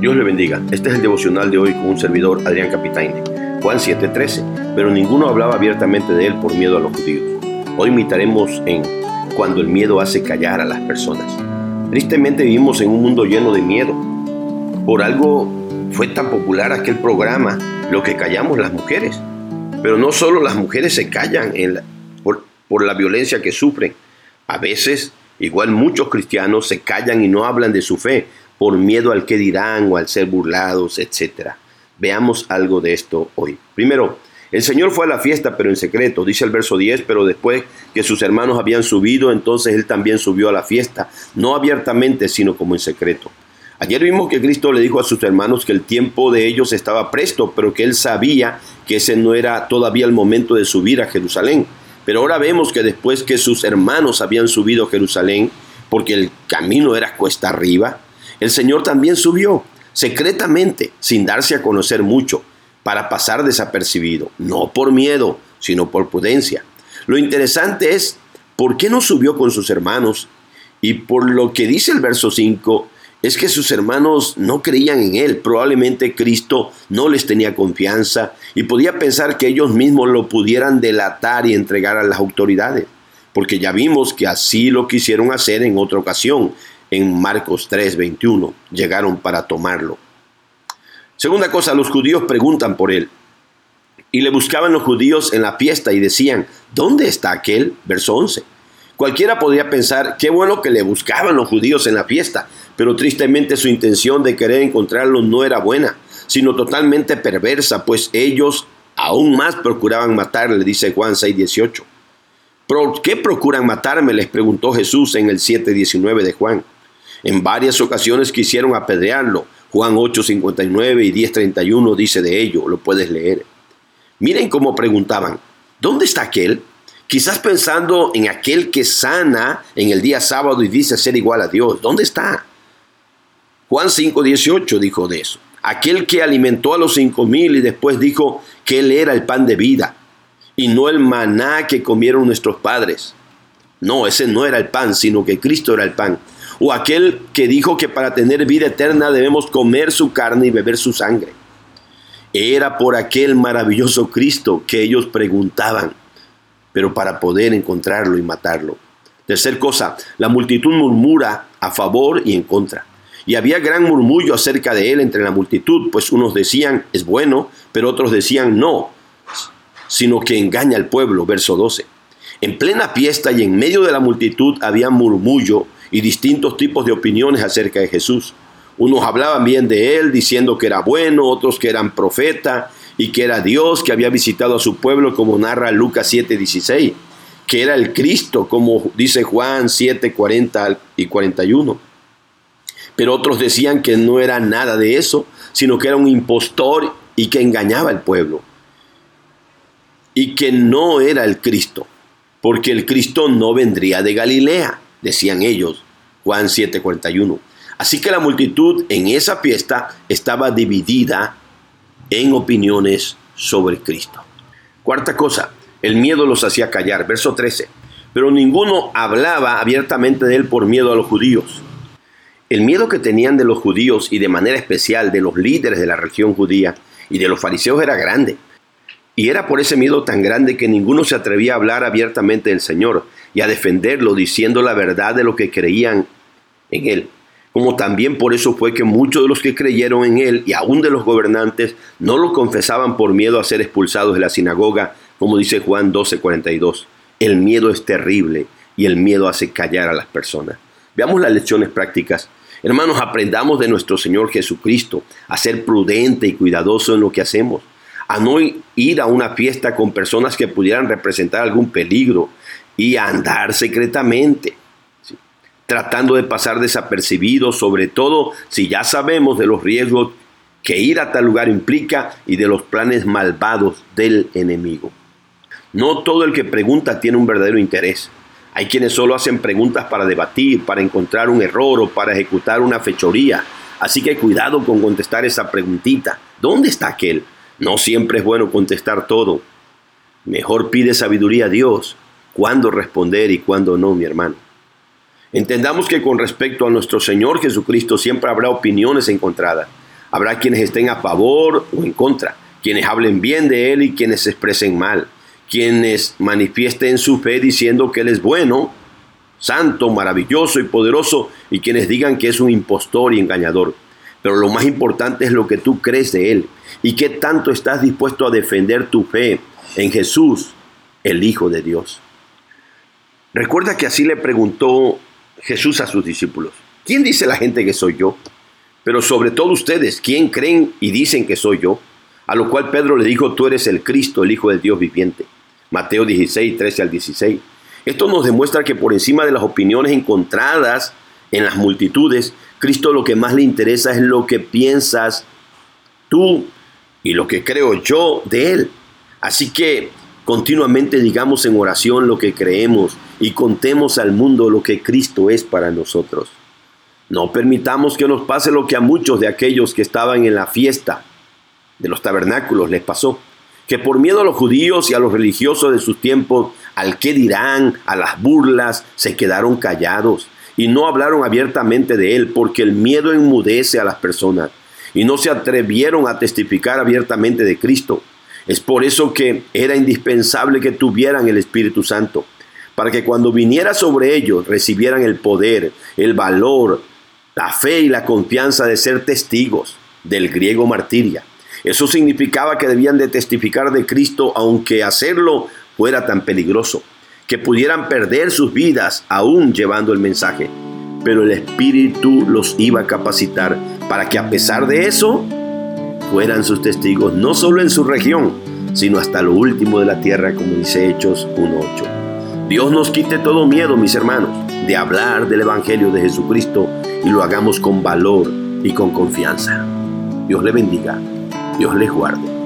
Dios le bendiga. Este es el devocional de hoy con un servidor, Adrián Capitaine. Juan 7:13. Pero ninguno hablaba abiertamente de él por miedo a los judíos. Hoy imitaremos en cuando el miedo hace callar a las personas. Tristemente vivimos en un mundo lleno de miedo. Por algo fue tan popular aquel programa, Lo que callamos las mujeres. Pero no solo las mujeres se callan por, por la violencia que sufren. A veces, igual muchos cristianos se callan y no hablan de su fe por miedo al que dirán o al ser burlados, etc. Veamos algo de esto hoy. Primero, el Señor fue a la fiesta, pero en secreto, dice el verso 10, pero después que sus hermanos habían subido, entonces Él también subió a la fiesta, no abiertamente, sino como en secreto. Ayer vimos que Cristo le dijo a sus hermanos que el tiempo de ellos estaba presto, pero que Él sabía que ese no era todavía el momento de subir a Jerusalén. Pero ahora vemos que después que sus hermanos habían subido a Jerusalén, porque el camino era cuesta arriba, el Señor también subió secretamente, sin darse a conocer mucho, para pasar desapercibido, no por miedo, sino por prudencia. Lo interesante es, ¿por qué no subió con sus hermanos? Y por lo que dice el verso 5, es que sus hermanos no creían en él. Probablemente Cristo no les tenía confianza y podía pensar que ellos mismos lo pudieran delatar y entregar a las autoridades. Porque ya vimos que así lo quisieron hacer en otra ocasión en Marcos 3:21. Llegaron para tomarlo. Segunda cosa, los judíos preguntan por él. Y le buscaban los judíos en la fiesta y decían, ¿dónde está aquel? Verso 11. Cualquiera podría pensar, qué bueno que le buscaban los judíos en la fiesta, pero tristemente su intención de querer encontrarlo no era buena, sino totalmente perversa, pues ellos aún más procuraban matarle, dice Juan 6:18. ¿Por qué procuran matarme? les preguntó Jesús en el 7:19 de Juan. En varias ocasiones quisieron apedrearlo. Juan 8:59 y 10:31 dice de ello, lo puedes leer. Miren cómo preguntaban, ¿dónde está aquel? Quizás pensando en aquel que sana en el día sábado y dice ser igual a Dios. ¿Dónde está? Juan 5:18 dijo de eso. Aquel que alimentó a los cinco mil y después dijo que él era el pan de vida y no el maná que comieron nuestros padres. No, ese no era el pan, sino que Cristo era el pan o aquel que dijo que para tener vida eterna debemos comer su carne y beber su sangre. Era por aquel maravilloso Cristo que ellos preguntaban, pero para poder encontrarlo y matarlo. Tercer cosa, la multitud murmura a favor y en contra. Y había gran murmullo acerca de él entre la multitud, pues unos decían es bueno, pero otros decían no, sino que engaña al pueblo. Verso 12. En plena fiesta y en medio de la multitud había murmullo y distintos tipos de opiniones acerca de Jesús. Unos hablaban bien de él, diciendo que era bueno, otros que eran profeta y que era Dios que había visitado a su pueblo, como narra Lucas 7:16, que era el Cristo, como dice Juan 7, 40 y 41. Pero otros decían que no era nada de eso, sino que era un impostor y que engañaba al pueblo. Y que no era el Cristo, porque el Cristo no vendría de Galilea decían ellos, Juan 7:41. Así que la multitud en esa fiesta estaba dividida en opiniones sobre Cristo. Cuarta cosa, el miedo los hacía callar. Verso 13. Pero ninguno hablaba abiertamente de él por miedo a los judíos. El miedo que tenían de los judíos y de manera especial de los líderes de la religión judía y de los fariseos era grande. Y era por ese miedo tan grande que ninguno se atrevía a hablar abiertamente del Señor y a defenderlo diciendo la verdad de lo que creían en Él. Como también por eso fue que muchos de los que creyeron en Él y aún de los gobernantes no lo confesaban por miedo a ser expulsados de la sinagoga, como dice Juan 12:42. El miedo es terrible y el miedo hace callar a las personas. Veamos las lecciones prácticas. Hermanos, aprendamos de nuestro Señor Jesucristo a ser prudente y cuidadoso en lo que hacemos a no ir a una fiesta con personas que pudieran representar algún peligro y a andar secretamente, tratando de pasar desapercibido, sobre todo si ya sabemos de los riesgos que ir a tal lugar implica y de los planes malvados del enemigo. No todo el que pregunta tiene un verdadero interés. Hay quienes solo hacen preguntas para debatir, para encontrar un error o para ejecutar una fechoría. Así que cuidado con contestar esa preguntita. ¿Dónde está aquel? No siempre es bueno contestar todo. Mejor pide sabiduría a Dios, cuándo responder y cuándo no, mi hermano. Entendamos que con respecto a nuestro Señor Jesucristo siempre habrá opiniones encontradas. Habrá quienes estén a favor o en contra, quienes hablen bien de Él y quienes se expresen mal, quienes manifiesten su fe diciendo que Él es bueno, santo, maravilloso y poderoso, y quienes digan que es un impostor y engañador. Pero lo más importante es lo que tú crees de Él y qué tanto estás dispuesto a defender tu fe en Jesús, el Hijo de Dios. Recuerda que así le preguntó Jesús a sus discípulos, ¿quién dice la gente que soy yo? Pero sobre todo ustedes, ¿quién creen y dicen que soy yo? A lo cual Pedro le dijo, tú eres el Cristo, el Hijo de Dios viviente. Mateo 16, 13 al 16. Esto nos demuestra que por encima de las opiniones encontradas en las multitudes, Cristo lo que más le interesa es lo que piensas tú y lo que creo yo de Él. Así que continuamente digamos en oración lo que creemos y contemos al mundo lo que Cristo es para nosotros. No permitamos que nos pase lo que a muchos de aquellos que estaban en la fiesta de los tabernáculos les pasó, que por miedo a los judíos y a los religiosos de sus tiempos, al que dirán, a las burlas, se quedaron callados y no hablaron abiertamente de él, porque el miedo enmudece a las personas y no se atrevieron a testificar abiertamente de Cristo. Es por eso que era indispensable que tuvieran el Espíritu Santo, para que cuando viniera sobre ellos recibieran el poder, el valor, la fe y la confianza de ser testigos del griego martiria. Eso significaba que debían de testificar de Cristo aunque hacerlo fuera tan peligroso, que pudieran perder sus vidas aún llevando el mensaje. Pero el Espíritu los iba a capacitar para que a pesar de eso fueran sus testigos no solo en su región, sino hasta lo último de la tierra, como dice Hechos 1.8. Dios nos quite todo miedo, mis hermanos, de hablar del Evangelio de Jesucristo y lo hagamos con valor y con confianza. Dios le bendiga, Dios les guarde.